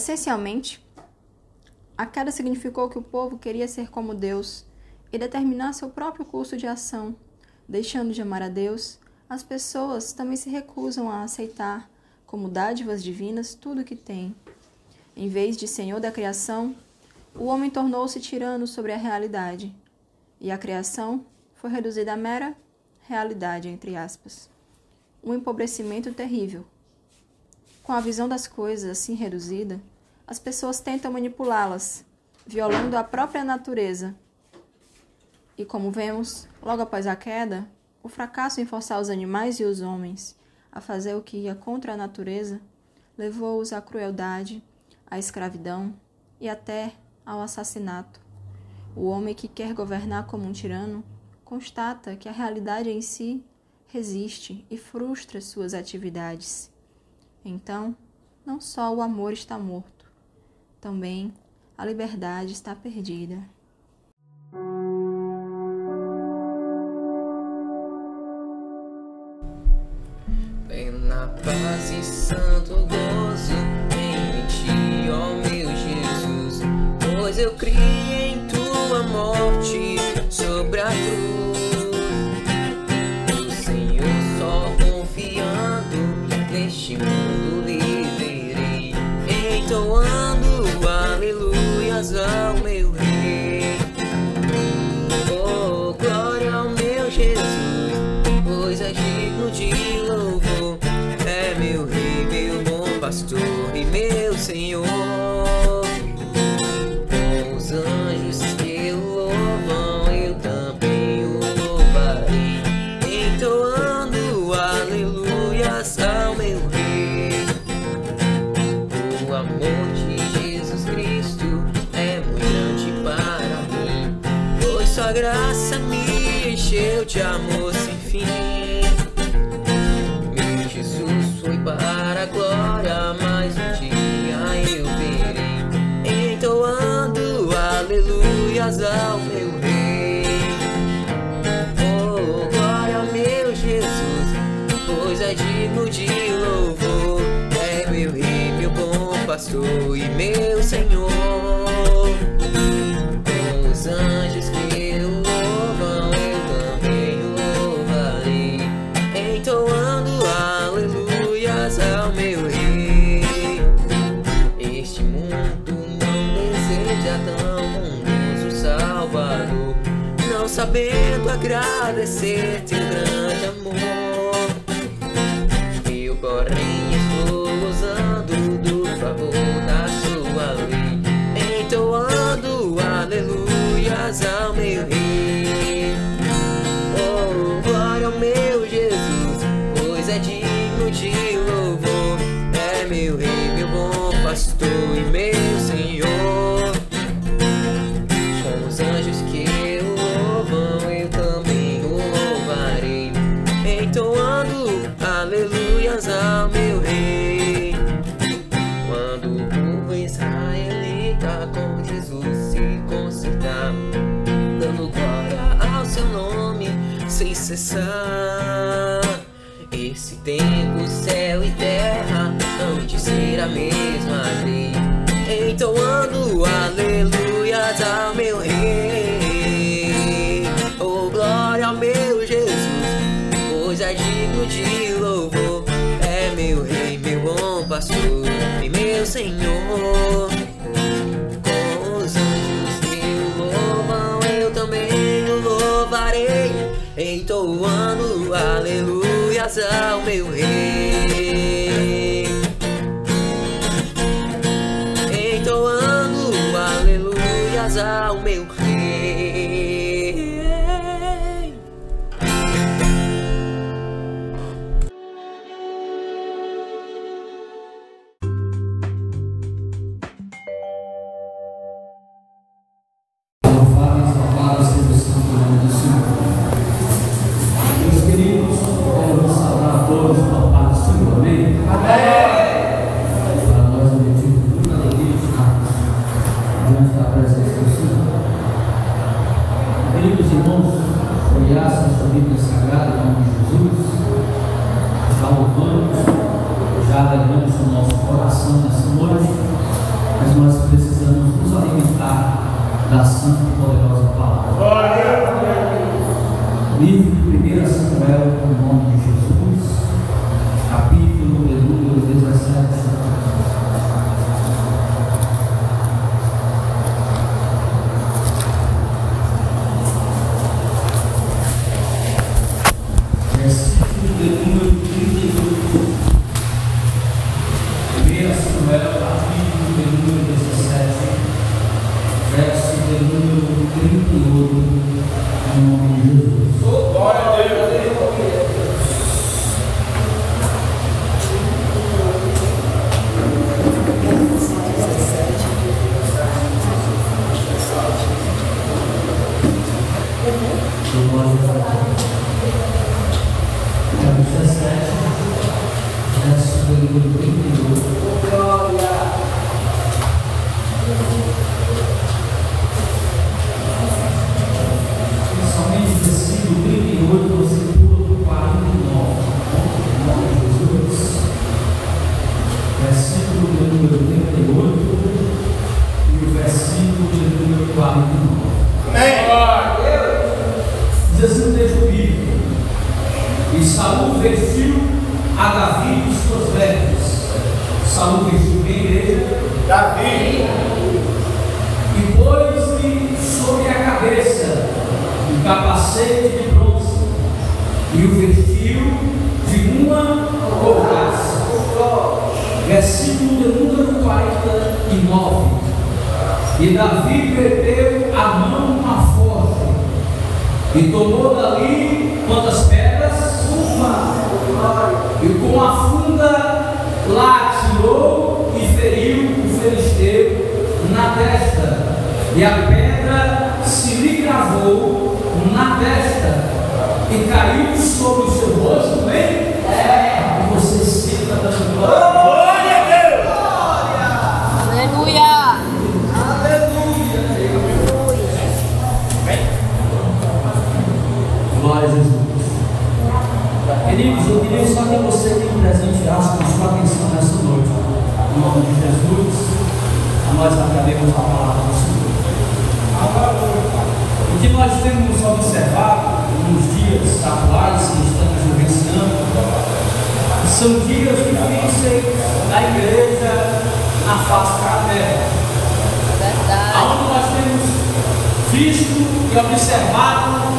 Essencialmente, a queda significou que o povo queria ser como Deus e determinar seu próprio curso de ação. Deixando de amar a Deus, as pessoas também se recusam a aceitar, como dádivas divinas, tudo o que têm. Em vez de Senhor da criação, o homem tornou-se tirano sobre a realidade, e a criação foi reduzida a mera realidade, entre aspas. Um empobrecimento terrível. Com a visão das coisas assim reduzida, as pessoas tentam manipulá-las, violando a própria natureza. E como vemos, logo após a queda, o fracasso em forçar os animais e os homens a fazer o que ia contra a natureza levou-os à crueldade, à escravidão e até ao assassinato. O homem que quer governar como um tirano constata que a realidade em si resiste e frustra suas atividades. Então, não só o amor está morto, também a liberdade está perdida. Plena paz e santo gozo em ti, ó meu Jesus, pois eu criei em tua morte sobre a cruz. O Senhor só confiando neste mundo viverei, entoando agradecer teu grande amor. Eu, porém, estou gozando do favor da sua lei, Esse visto e é observado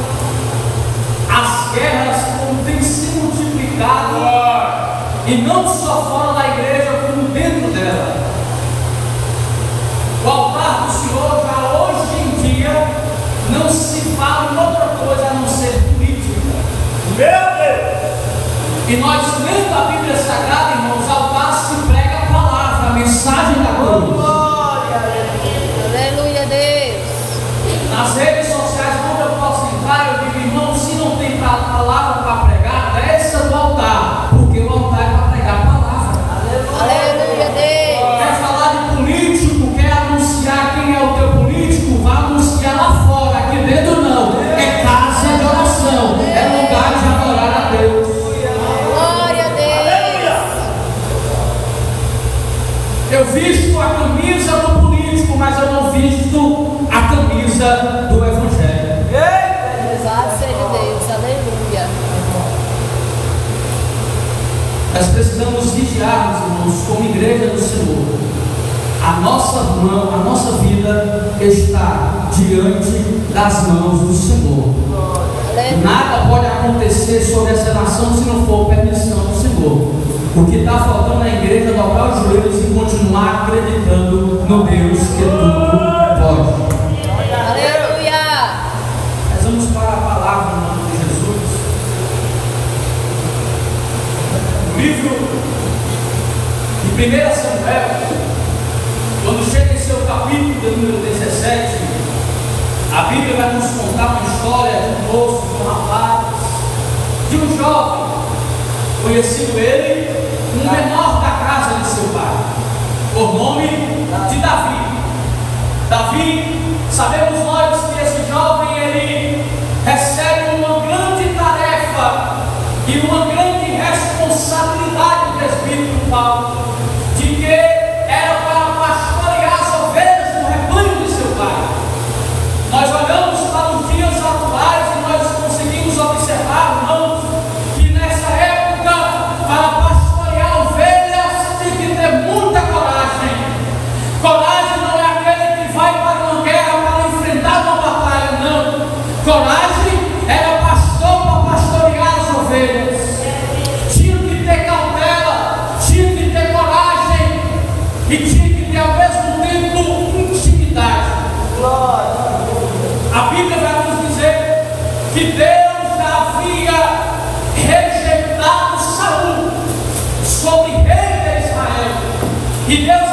buscarmos, irmãos, como igreja do Senhor, a nossa mão, a nossa vida está diante das mãos do Senhor. Nada pode acontecer sobre essa nação se não for permissão do Senhor. O que está faltando é na igreja é dobrar os joelhos e continuar acreditando no Deus que é tudo. Primeira Samuel, quando chega em seu capítulo de número 17, a Bíblia vai nos contar uma história de um moço, de um rapaz, de um jovem, conhecido ele, um menor da casa de seu pai, por nome de Davi. Davi, sabemos nós que esse jovem ele recebe uma grande tarefa e uma grande responsabilidade do Espírito Paulo E Deus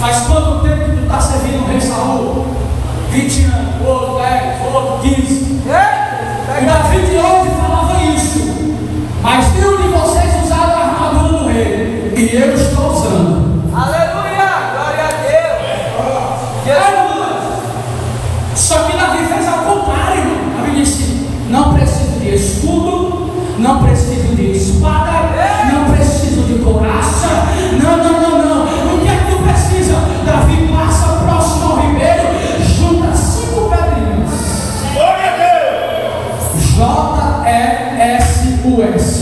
Faz quanto tempo que tu está servindo o rei Saul? 20 anos, outro 10, outro 15. É? Ainda 20 anos conhece.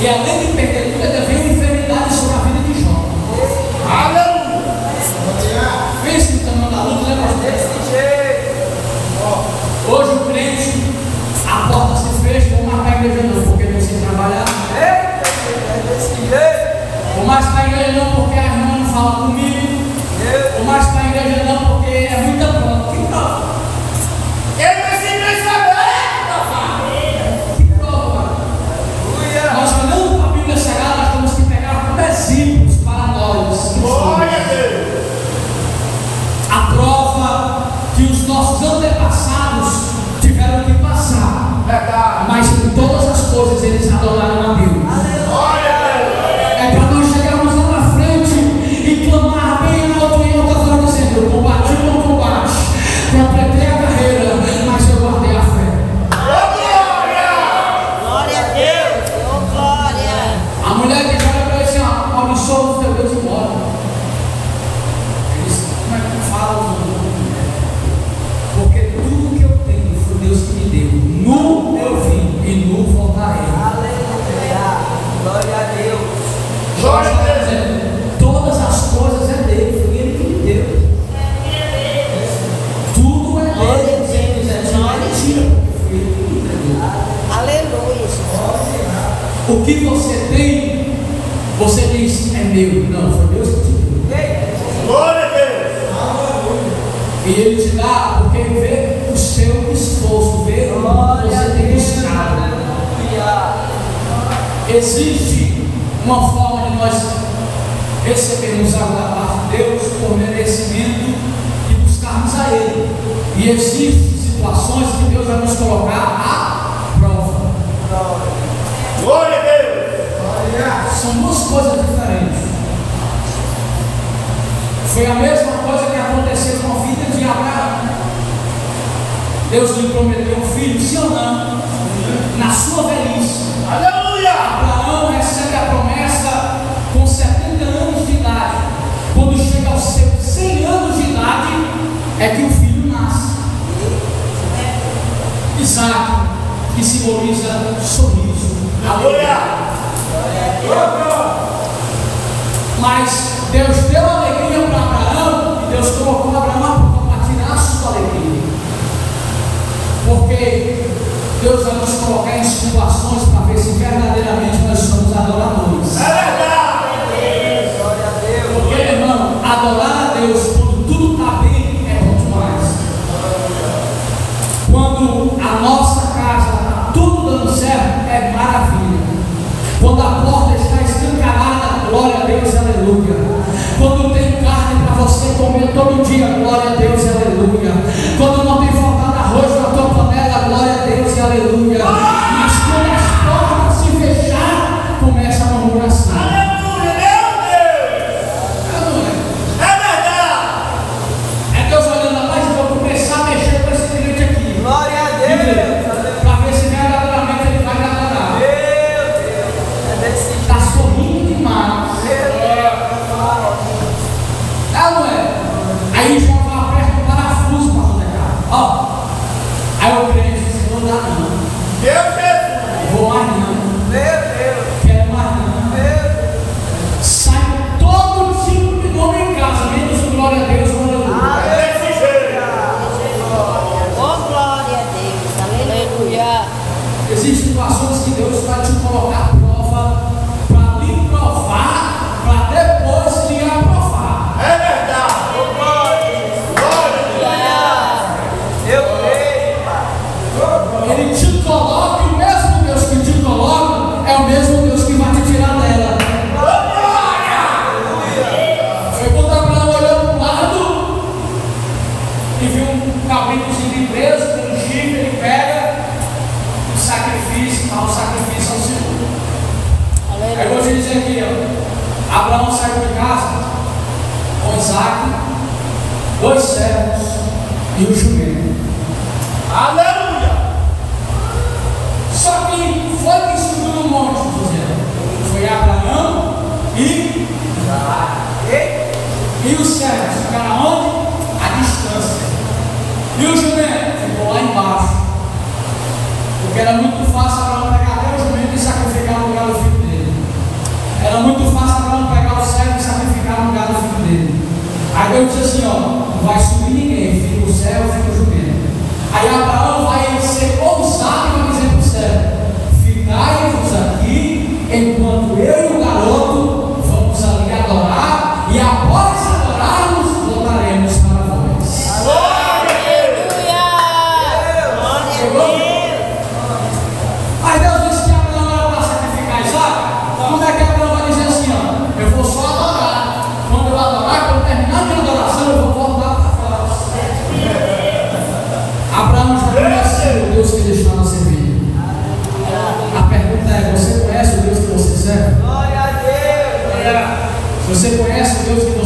E além de perder o que você tem, você diz, é meu. Não, foi Deus que te deu. Glória a Deus! E Ele te dá, porque Ele vê o seu esforço, vê o que você tem buscado. Existe uma forma de nós recebermos algo da parte de Deus por merecimento e buscarmos a Ele. E existem situações que Deus vai nos colocar a são duas coisas diferentes. Foi a mesma coisa que aconteceu com a vida de Abraão. Deus lhe prometeu um filho, se ou não? Na sua velhice. Aleluia! Abraão recebe a promessa com 70 anos de idade. Quando chega aos seus 100 anos de idade, é que o filho nasce. Isaac, que simboliza sorriso. Aleluia! Mas Deus deu alegria para Abraão e Deus colocou Abraão para tirar a sua alegria. Porque Deus vai nos colocar em situações para ver se verdadeiramente nós somos adoradores. É verdade! glória a Porque, irmão, adorar a Deus quando tudo está bem é muito mais. Quando a nossa casa está tudo dando certo, é maravilha. Quando a porta aleluia. Quando tem carne para você comer todo dia, glória a Deus, aleluia. Quando não tem faltado arroz na tua panela, glória a Deus, aleluia. saiu de casa com Isaac, dois servos e o jumento. Aleluia! Só que foi que subiu no monte, José. Foi Abraão e Isaac. E os servos ficaram onde? A distância. E o jumento ficou lá embaixo. Porque era muito fácil para Aí Deus diz assim, ó, não vai subir ninguém, fica o céu, fica o jumento. Aí Abraão vai ser ousado e vai dizer para o céu, ficai-vos aqui enquanto eu conhece o Deus que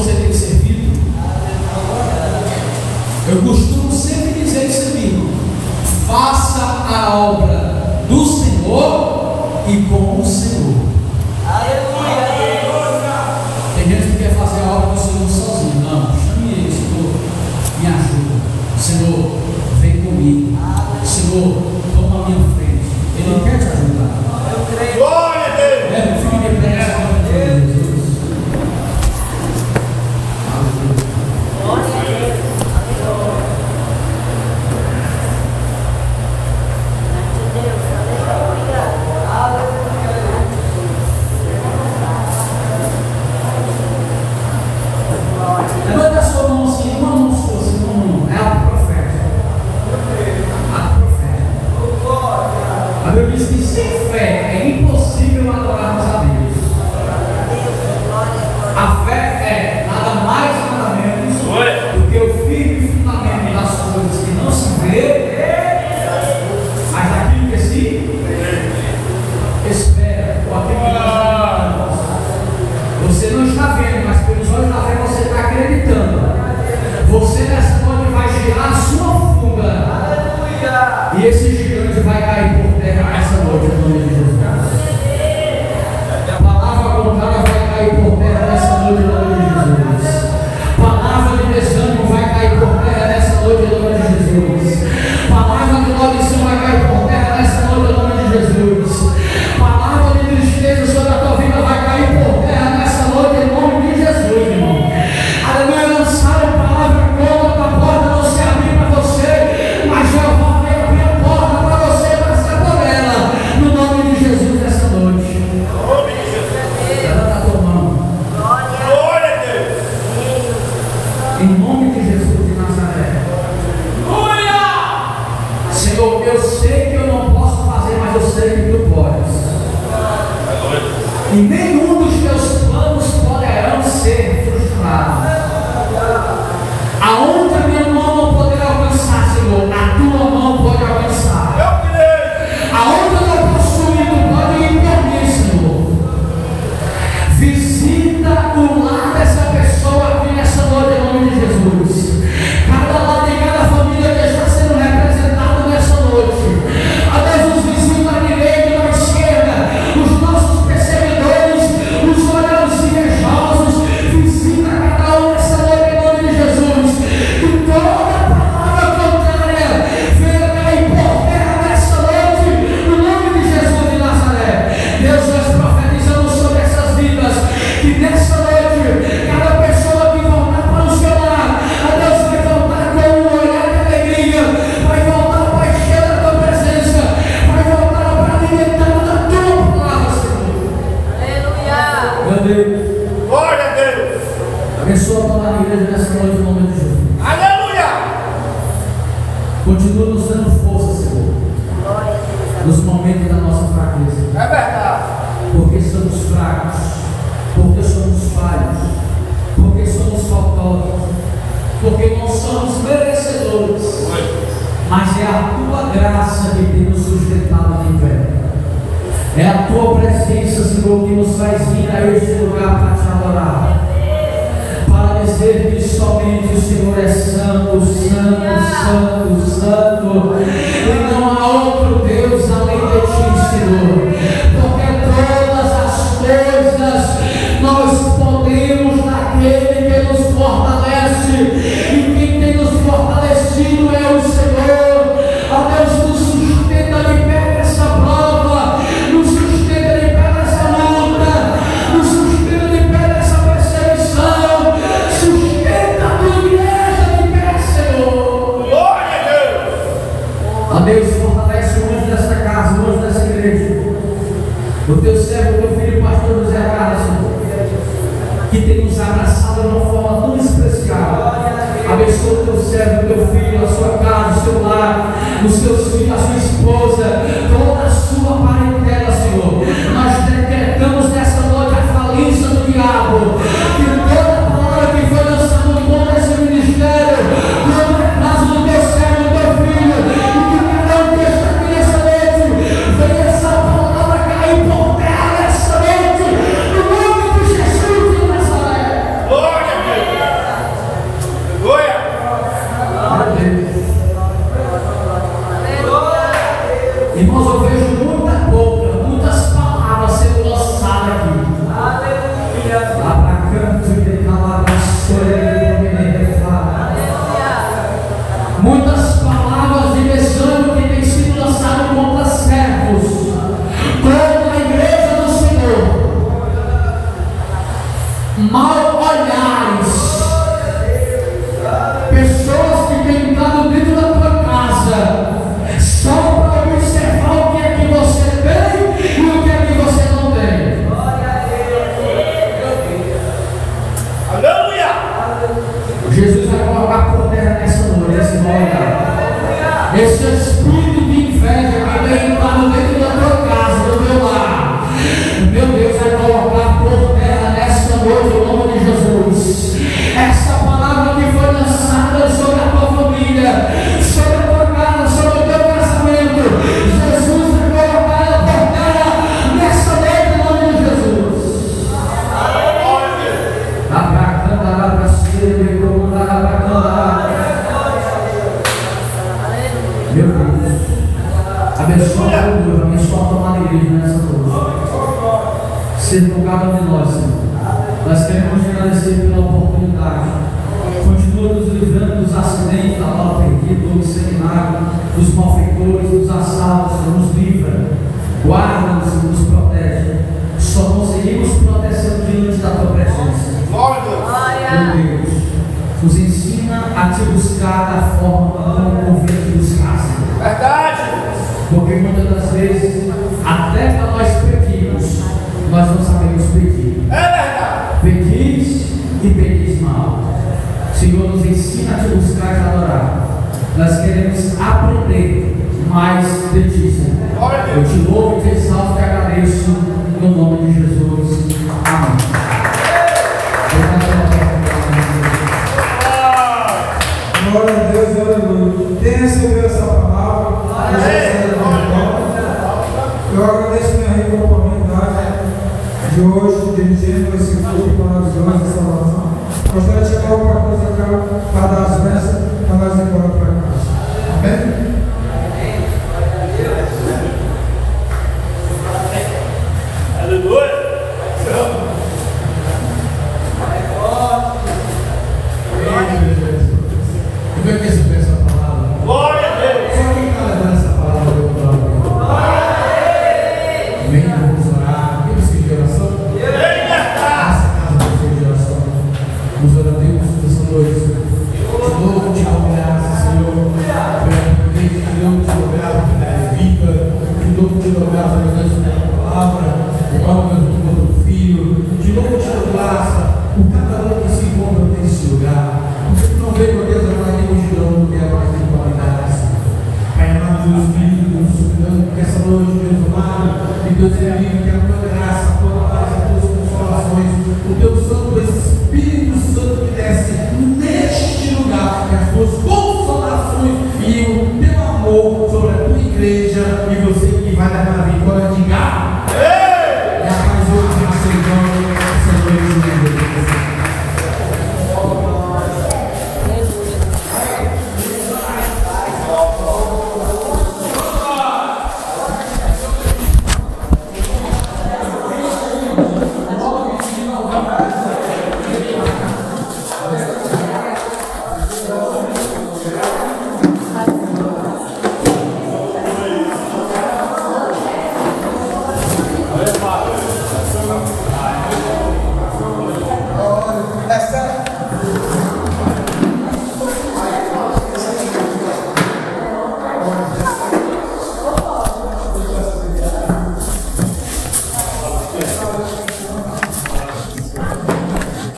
nos dando força, Senhor. Nos momentos da nossa fraqueza. É verdade. Porque somos fracos. Porque somos falhos. Porque somos faltosos. Porque não somos merecedores. Mas é a tua graça que tem nos sustentado de pé. É a tua presença, Senhor, que nos faz vir a este lugar para te adorar dizer que somente o Senhor é santo, santo, santo, santo. E não há outro Deus além de ti, Senhor. Porque todas as coisas nós podemos naquele que nos fortalece. E quem tem nos fortalecido é o Senhor. os seus filhos, a sua esposa, ser por cada de nós, Senhor. Nós queremos te agradecer pela oportunidade. Continua nos livrando dos acidentes, da bala perdida, do seminário, dos malfeitores, dos assaltos, nos livra. Guarda-nos e nos protege. Só conseguimos proteção diante da tua presença. Glória! a Deus, nos ensina a te buscar da forma aprender mais de ti, Eu te louvo, te exalto, te agradeço, no nome de Jesus. Amém. Glória a Deus, aleluia. Quem recebeu essa palavra? Eu agradeço minha rica oportunidade de hoje, dirigindo esse culto para as essa oração. Gostaria de tirar alguma coisa para dar as mesas, para nós embora.